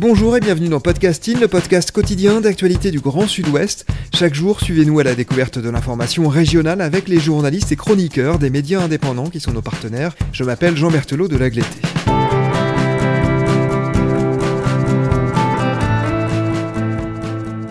Bonjour et bienvenue dans Podcasting, le podcast quotidien d'actualité du Grand Sud-Ouest. Chaque jour, suivez-nous à la découverte de l'information régionale avec les journalistes et chroniqueurs des médias indépendants qui sont nos partenaires. Je m'appelle Jean Berthelot de Lagleté.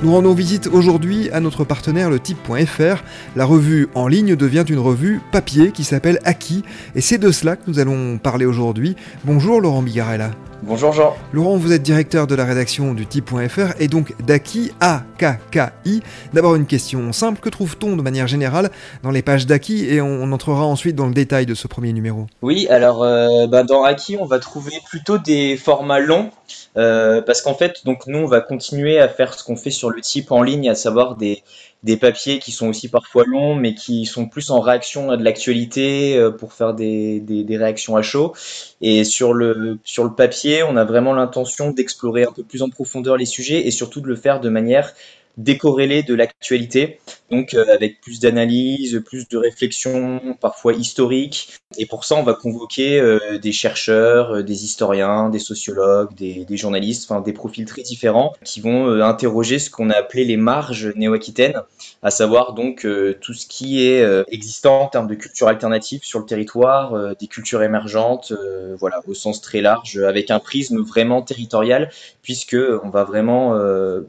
Nous rendons visite aujourd'hui à notre partenaire le type.fr. La revue en ligne devient une revue papier qui s'appelle Aki et c'est de cela que nous allons parler aujourd'hui. Bonjour Laurent Bigarella. Bonjour Jean. Laurent, vous êtes directeur de la rédaction du type.fr et donc d'Aki, A-K-K-I. D'abord une question simple, que trouve-t-on de manière générale dans les pages d'Aki et on entrera ensuite dans le détail de ce premier numéro Oui, alors euh, bah, dans Aki, on va trouver plutôt des formats longs euh, parce qu'en fait, donc nous, on va continuer à faire ce qu'on fait sur le type en ligne, à savoir des, des papiers qui sont aussi parfois longs, mais qui sont plus en réaction à de l'actualité euh, pour faire des, réactions à chaud. Et sur le, sur le papier, on a vraiment l'intention d'explorer un peu plus en profondeur les sujets et surtout de le faire de manière décorrélée de l'actualité, donc euh, avec plus d'analyse, plus de réflexion, parfois historique. Et pour ça, on va convoquer euh, des chercheurs, euh, des historiens, des sociologues, des, des, journalistes, enfin des profils très différents, qui vont interroger ce qu'on a appelé les marges néo-aquitaines, à savoir donc tout ce qui est existant en termes de culture alternative sur le territoire, des cultures émergentes, voilà, au sens très large, avec un prisme vraiment territorial, puisque on va vraiment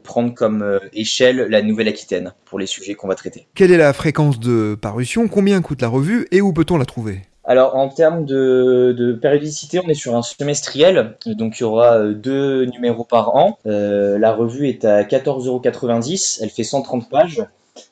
prendre comme échelle la Nouvelle-Aquitaine pour les sujets qu'on va traiter. Quelle est la fréquence de parution? Combien coûte la revue? Et où peut-on la trouver? Alors en termes de, périodicité, on est sur un semestriel, donc il y aura euh, deux numéros par an. Euh, la revue est à 14,90€, elle fait 130 pages.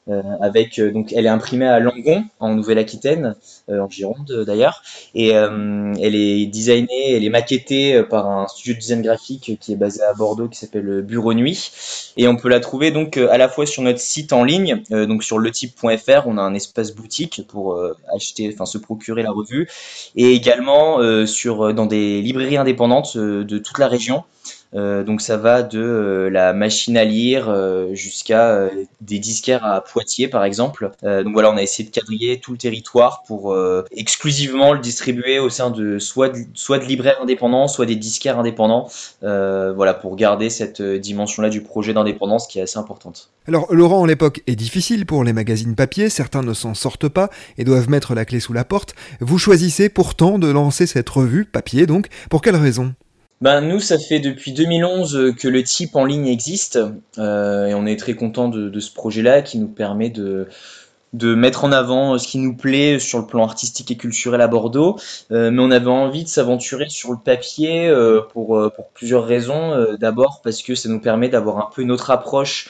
Euh, avec euh, donc elle est imprimée à Langon en Nouvelle-Aquitaine, euh, en Gironde d'ailleurs, et elle est designée, elle est maquettée par un studio de design graphique qui est basé à Bordeaux qui s'appelle Bureau Nuit, et on peut la trouver donc à la fois sur notre site en ligne, donc sur letype.fr, on a un espace boutique pour acheter, enfin se procurer la revue, et également dans des librairies indépendantes de toute la région. Euh, donc ça va de euh, la machine à lire euh, jusqu'à des disquaires à Poitiers par exemple. donc voilà, on a essayé de quadriller tout le territoire pour exclusivement le distribuer au sein de soit de, libraires indépendants, soit des disquaires indépendants. voilà, pour garder cette dimension-là du projet d'indépendance qui est assez importante. Alors Laurent, l'époque est difficile pour les magazines papier, certains ne s'en sortent pas et doivent mettre la clé sous la porte. Vous choisissez pourtant de lancer cette revue papier donc, pour quelle raison? Ben, nous, ça fait depuis 2011 que le type en ligne existe euh, et on est très content de, ce projet-là qui nous permet de, mettre en avant ce qui nous plaît sur le plan artistique et culturel à Bordeaux, euh, mais on avait envie de s'aventurer sur le papier euh, pour, euh, pour plusieurs raisons. Euh, d'abord parce que ça nous permet d'avoir un peu une autre approche,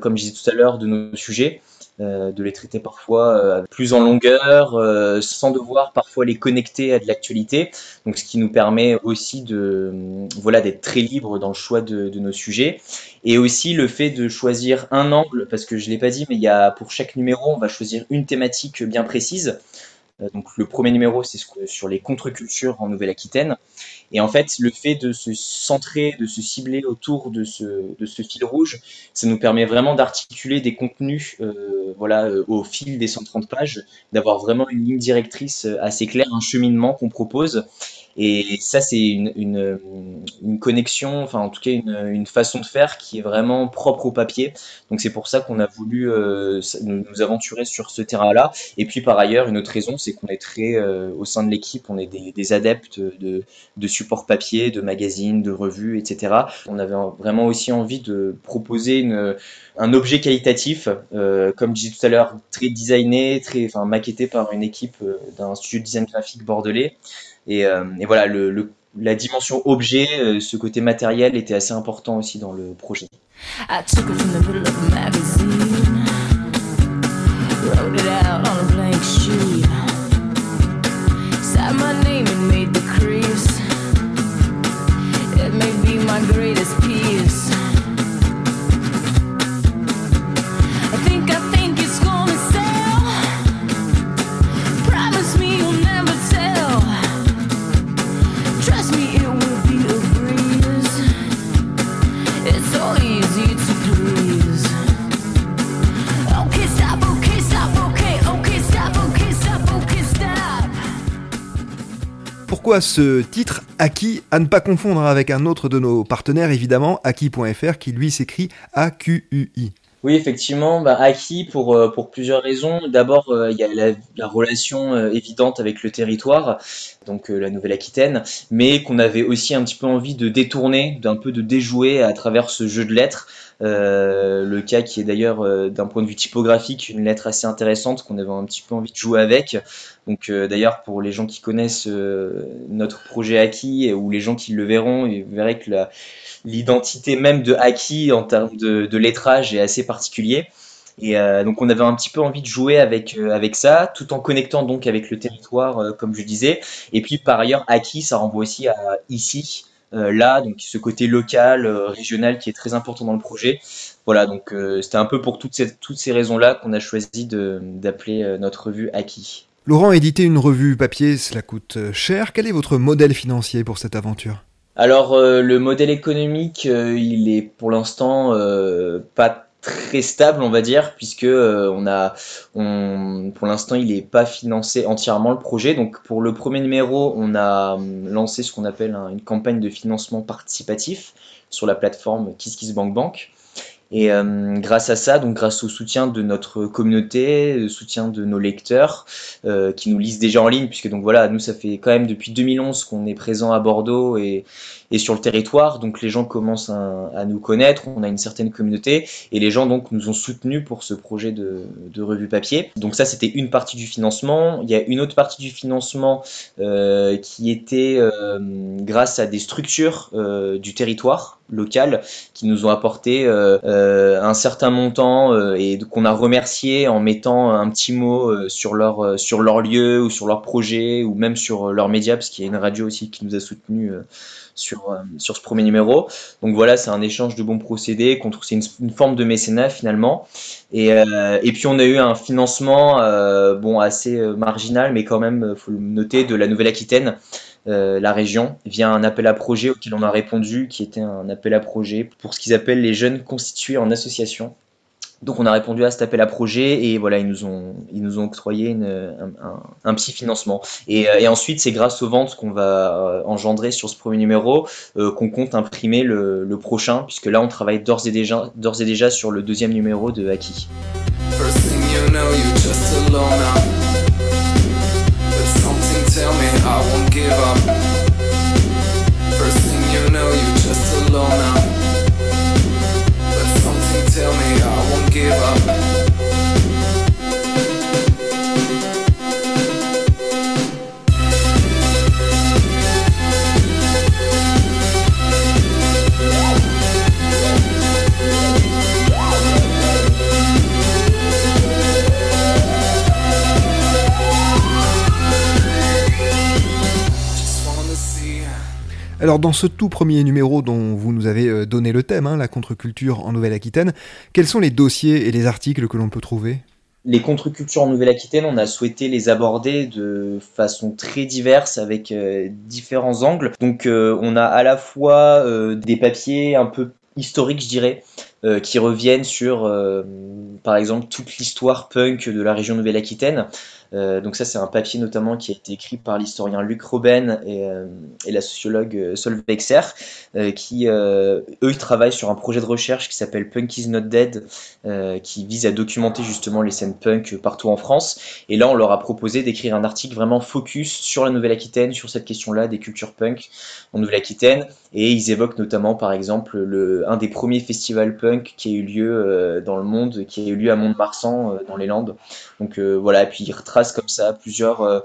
comme je disais tout à l'heure, de nos sujets. Euh, de les traiter parfois euh, plus en longueur, euh, sans devoir parfois les connecter à de l'actualité. Donc, ce qui nous permet aussi de voilà d'être très libre dans le choix de, nos sujets, et aussi le fait de choisir un angle, parce que je l'ai pas dit, mais il y a pour chaque numéro, on va choisir une thématique bien précise. Donc, le premier numéro, c'est sur les contre-cultures en Nouvelle-Aquitaine. Et en fait, le fait de se centrer, de se cibler autour de ce, fil rouge, ça nous permet vraiment d'articuler des contenus euh, voilà, euh, au fil des 130 pages, d'avoir vraiment une ligne directrice euh, assez claire, un cheminement qu'on propose. Et ça, c'est une, une, une, connexion, enfin en tout cas une, une, façon de faire qui est vraiment propre au papier. Donc c'est pour ça qu'on a voulu euh, nous, aventurer sur ce terrain-là. Et puis par ailleurs, une autre raison, c'est qu'on est très, euh, au sein de l'équipe, on est des, des adeptes de, de support papier, de magazines, de revues, etc. On avait vraiment aussi envie de proposer une, un objet qualitatif, euh, comme je disais tout à l'heure, très designé, très, enfin maquetté par une équipe euh, d'un studio de design graphique bordelais. Et, euh, et voilà, la dimension objet, euh, ce côté matériel était assez important aussi dans le projet. Ce titre Aki à ne pas confondre avec un autre de nos partenaires évidemment, Aki.fr qui lui s'écrit A-Q-U-I oui, effectivement, bah, acquis pour, euh, pour plusieurs raisons. D'abord, euh, il y a la, la relation euh, évidente avec le territoire, donc la Nouvelle-Aquitaine, mais qu'on avait aussi un petit peu envie de détourner, d'un peu de déjouer à travers ce jeu de lettres. Le cas qui est d'ailleurs d'un point de vue typographique une lettre assez intéressante qu'on avait un petit peu envie de jouer avec. Donc d'ailleurs pour les gens qui connaissent notre projet acquis ou les gens qui le verront, ils verraient que l'identité même de Haki en termes de, lettrage est assez particulier. Et euh, donc on avait un petit peu envie de jouer avec euh, avec ça, tout en connectant donc avec le territoire, euh, comme je disais. Et puis par ailleurs, Haki, ça renvoie aussi à ici, là, donc ce côté local, régional qui est très important dans le projet. Voilà, donc c'était un peu pour toutes ces, toutes ces raisons-là qu'on a choisi d'appeler notre revue Haki. Laurent, éditer une revue papier, cela coûte cher. Quel est votre modèle financier pour cette aventure? Alors euh, le modèle économique, euh, il est pour l'instant euh, pas très stable, on va dire, puisque on a, on, pour l'instant, il n'est pas financé entièrement le projet. Donc pour le premier numéro, on a lancé ce qu'on appelle une campagne de financement participatif sur la plateforme KissKissBankBank. Et euh, grâce à ça, donc grâce au soutien de notre communauté, le soutien de nos lecteurs euh, qui nous lisent déjà en ligne, puisque donc voilà, nous ça fait quand même depuis 2011 qu'on est présent à Bordeaux et, sur le territoire, donc les gens commencent à, nous connaître, on a une certaine communauté et les gens donc nous ont soutenus pour ce projet de, revue papier. Donc ça c'était une partie du financement. Il y a une autre partie du financement euh, qui était grâce à des structures du territoire local qui nous ont apporté euh, euh, un certain montant euh, et qu'on a remercié en mettant un petit mot sur leur sur leur lieu ou sur leur projet ou même sur leur média parce qu'il y a une radio aussi qui nous a soutenu sur, sur ce premier numéro. Donc voilà, c'est un échange de bons procédés, c'est une, forme de mécénat finalement. Et, et puis on a eu un financement bon assez marginal, mais quand même, faut le noter, de la Nouvelle-Aquitaine. Euh, la région via un appel à projet auquel on a répondu, qui était un appel à projet pour ce qu'ils appellent les jeunes constitués en association. Donc on a répondu à cet appel à projet et voilà ils nous ont ils nous ont octroyé un, petit financement et, euh, et ensuite c'est grâce aux ventes qu'on va euh, engendrer sur ce premier numéro qu'on compte imprimer le, prochain puisque là on travaille d'ores et déjà et déjà sur le deuxième numéro de Haki. Won't give up. Alors dans ce tout premier numéro dont vous nous avez euh, donné le thème, hein, la contre-culture en Nouvelle-Aquitaine, quels sont les dossiers et les articles que l'on peut trouver? Les contre-cultures en Nouvelle-Aquitaine, on a souhaité les aborder de façon très diverse avec euh, différents angles. Donc euh, on a à la fois des papiers un peu historiques, je dirais, qui reviennent sur, par exemple, toute l'histoire punk de la région Nouvelle-Aquitaine. Euh, donc ça, c'est un papier notamment qui a été écrit par l'historien Luc Robben et, euh, la sociologue euh, Solveig Exer, qui, eux, travaillent sur un projet de recherche qui s'appelle Punk is not dead, qui vise à documenter justement les scènes punk partout en France. Et là, on leur a proposé d'écrire un article vraiment focus sur la Nouvelle-Aquitaine, sur cette question-là des cultures punk en Nouvelle-Aquitaine. Et ils évoquent notamment, par exemple, le, un des premiers festivals punk qui a eu lieu dans le monde, qui a eu lieu à Mont-de-Marsan, dans les Landes. Donc voilà, et puis ils retracent comme ça plusieurs euh,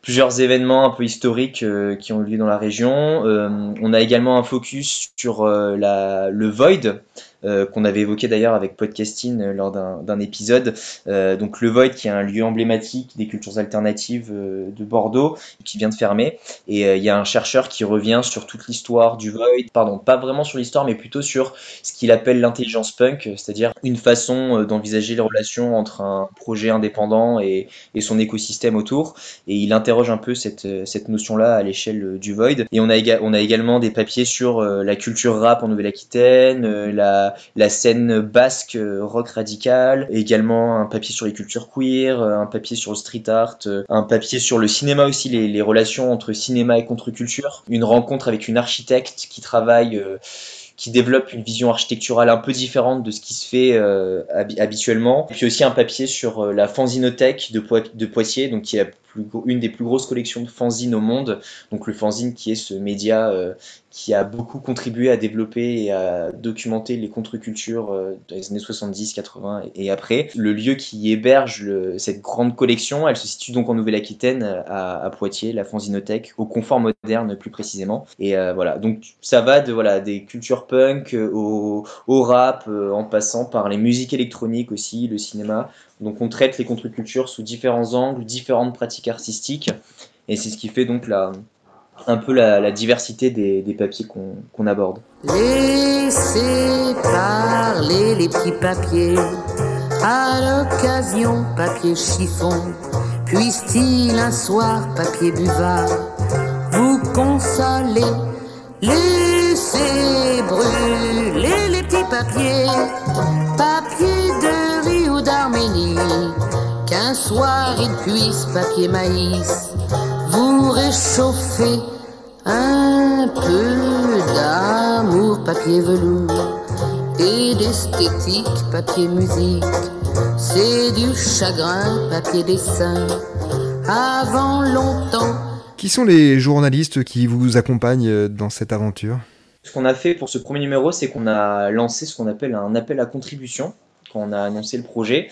plusieurs événements un peu historiques euh, qui ont eu lieu dans la région. Euh, on a également un focus sur la, le Void, euh, qu'on avait évoqué d'ailleurs avec Podcasting euh, lors d'un épisode. Euh, donc le Void qui est un lieu emblématique des cultures alternatives de Bordeaux qui vient de fermer. Et il y a un chercheur qui revient sur toute l'histoire du Void, pardon, pas vraiment sur l'histoire, mais plutôt sur ce qu'il appelle l'intelligence punk, c'est-à-dire une façon d'envisager les relations entre un projet indépendant et, et, son écosystème autour. Et il interroge un peu cette, cette notion-là à l'échelle du Void. Et on a, on a également des papiers sur la culture rap en Nouvelle-Aquitaine, la, la, scène basque rock radical, également un papier sur les cultures queer, un papier sur le street art, un papier sur le cinéma aussi, les, relations entre cinéma et contre-culture, une rencontre avec une architecte qui travaille qui développe une vision architecturale un peu différente de ce qui se fait euh, habituellement. Et puis aussi un papier sur euh, la fanzinothèque de, Poitiers, donc qui est une des plus grosses collections de fanzines au monde. Donc le fanzine qui est ce média euh, qui a beaucoup contribué à développer et à documenter les contre-cultures euh, des années 70, 80 et, après. Le lieu qui héberge cette grande collection, elle se situe donc en Nouvelle-Aquitaine, à, Poitiers, la Fanzinothèque, au confort moderne plus précisément. Et euh, voilà, donc ça va de voilà des cultures punk au, au rap, en passant par les musiques électroniques aussi, le cinéma. Donc on traite les contre-cultures sous différents angles, différentes pratiques artistiques, et c'est ce qui fait donc la, un peu la, diversité des, papiers qu'on aborde. Laissez parler les petits papiers, à l'occasion papier chiffon, puisse-t-il un soir papier buvard vous consoler? Laissez brûler les petits papiers, papier de Rio d'Arménie, qu'un soir il puisse papier maïs vous réchauffer un peu d'amour papier velours et d'esthétique papier musique. C'est du chagrin papier dessin avant longtemps. Qui sont les journalistes qui vous accompagnent dans cette aventure? Ce qu'on a fait pour ce premier numéro, c'est qu'on a lancé ce qu'on appelle un appel à contribution quand on a annoncé le projet.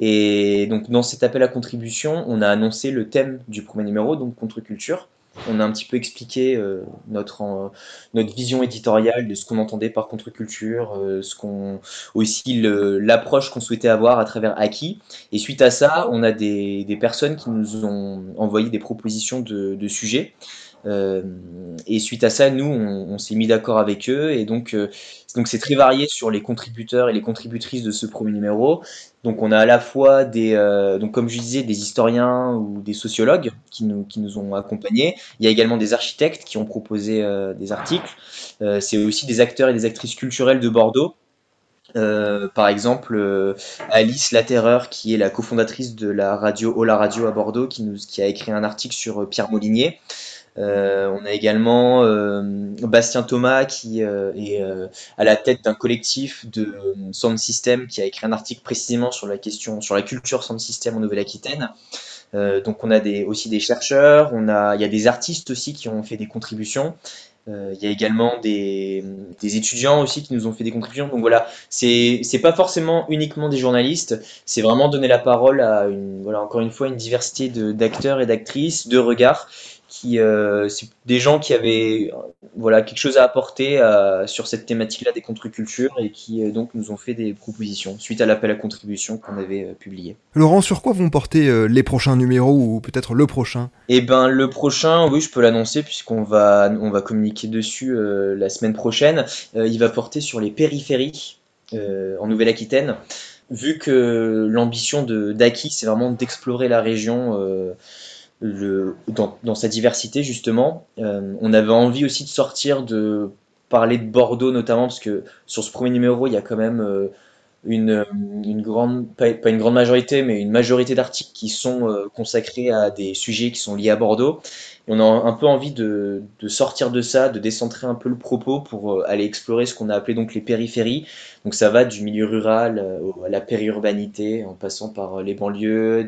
Et donc dans cet appel à contribution, on a annoncé le thème du premier numéro, donc contre-culture. On a un petit peu expliqué euh, notre, notre vision éditoriale de ce qu'on entendait par contre-culture, euh, ce qu'on aussi l'approche qu'on souhaitait avoir à travers Aki. Et suite à ça, on a des, personnes qui nous ont envoyé des propositions de sujets. Euh, et suite à ça, nous, on, s'est mis d'accord avec eux. Et donc, euh, donc c'est très varié sur les contributeurs et les contributrices de ce premier numéro. Donc, on a à la fois des, euh, donc comme je disais, des historiens ou des sociologues qui nous, qui nous ont accompagnés. Il y a également des architectes qui ont proposé des articles. c'est aussi des acteurs et des actrices culturelles de Bordeaux. par exemple, Alice Laterreur, qui est la cofondatrice de la radio Ola Radio à Bordeaux, qui, nous, qui a écrit un article sur Pierre Molinier. Euh, on a également euh, Bastien Thomas qui euh, est à la tête d'un collectif de sound system qui a écrit un article précisément sur la question sur la culture sound system en Nouvelle-Aquitaine. donc on a des, aussi des chercheurs, on a, il y a des artistes aussi qui ont fait des contributions. il y a également des, étudiants aussi qui nous ont fait des contributions. Donc voilà, c'est pas forcément uniquement des journalistes, c'est vraiment donner la parole à une voilà encore une fois une diversité d'acteurs et d'actrices, de regards qui euh, c'est des gens qui avaient voilà quelque chose à apporter euh, sur cette thématique-là des contre-cultures et qui euh, donc nous ont fait des propositions suite à l'appel à contribution qu'on avait publié. Laurent, sur quoi vont porter les prochains numéros ou peut-être le prochain? Eh ben le prochain, oui, je peux l'annoncer puisqu'on va on va communiquer dessus la semaine prochaine. il va porter sur les périphéries en Nouvelle-Aquitaine. Vu que l'ambition de d'Aki, c'est vraiment d'explorer la région dans, sa diversité justement. Euh, on avait envie aussi de sortir de parler de Bordeaux notamment parce que sur ce premier numéro il y a quand même euh, une, une, grande pas, une grande majorité mais une majorité d'articles qui sont euh, consacrés à des sujets qui sont liés à Bordeaux on a un peu envie de, sortir de ça de décentrer un peu le propos pour aller explorer ce qu'on a appelé donc les périphéries donc ça va du milieu rural à la périurbanité en passant par les banlieues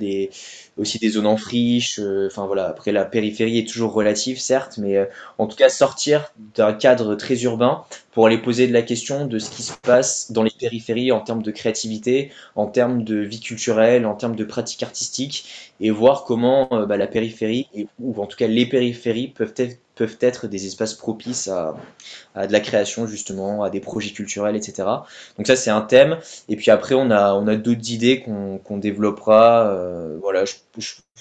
aussi des zones en friche. Euh, enfin voilà, après la périphérie est toujours relative, certes, mais euh, en tout cas sortir d'un cadre très urbain pour aller poser de la question de ce qui se passe dans les périphéries en termes de créativité, en termes de vie culturelle, en termes de pratiques artistiques, et voir comment euh, bah, la périphérie, ou en tout cas les périphéries, peuvent être peuvent être des espaces propices à, de la création justement, à des projets culturels, etc. Donc ça c'est un thème. Et puis après on a, on a d'autres idées qu'on développera. Euh, voilà, je,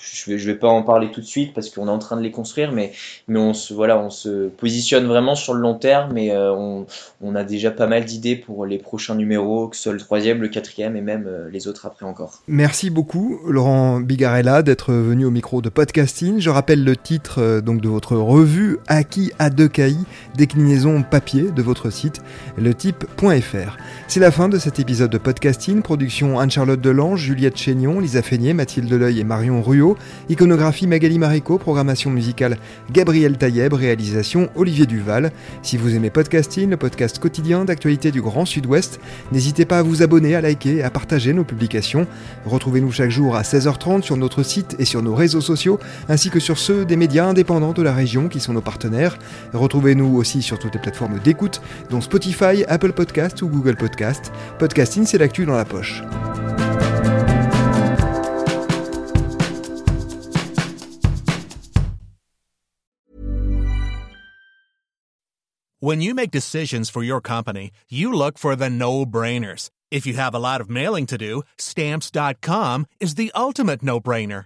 je, vais, pas en parler tout de suite parce qu'on est en train de les construire, mais, mais on, se, voilà, on se positionne vraiment sur le long terme et euh, on, on, a déjà pas mal d'idées pour les prochains numéros, que ce soit le troisième, le quatrième et même euh, les autres après encore. Merci beaucoup Laurent Bigarella d'être venu au micro de podcasting. Je rappelle le titre donc de votre revue acquis à 2 KI, déclinaison papier de votre site, letype.fr. C'est la fin de cet épisode de podcasting, production Anne-Charlotte Delange, Juliette Chénion, Lisa Feignet, Mathilde Deleuil et Marion Ruot, iconographie Magali Marico, programmation musicale Gabriel Taïeb, réalisation Olivier Duval. Si vous aimez podcasting, le podcast quotidien d'actualité du Grand Sud-Ouest, n'hésitez pas à vous abonner, à liker et à partager nos publications. Retrouvez-nous chaque jour à 16h30 sur notre site et sur nos réseaux sociaux, ainsi que sur ceux des médias indépendants de la région qui sont nos partenaires. Retrouvez-nous aussi sur toutes les plateformes d'écoute, dont Spotify, Apple Podcast ou Google Podcast. Podcasting, c'est l'actu dans la poche. When you make decisions for your company, you look for the no-brainers. If you have a lot of mailing to do, stamps.com is the ultimate no-brainer.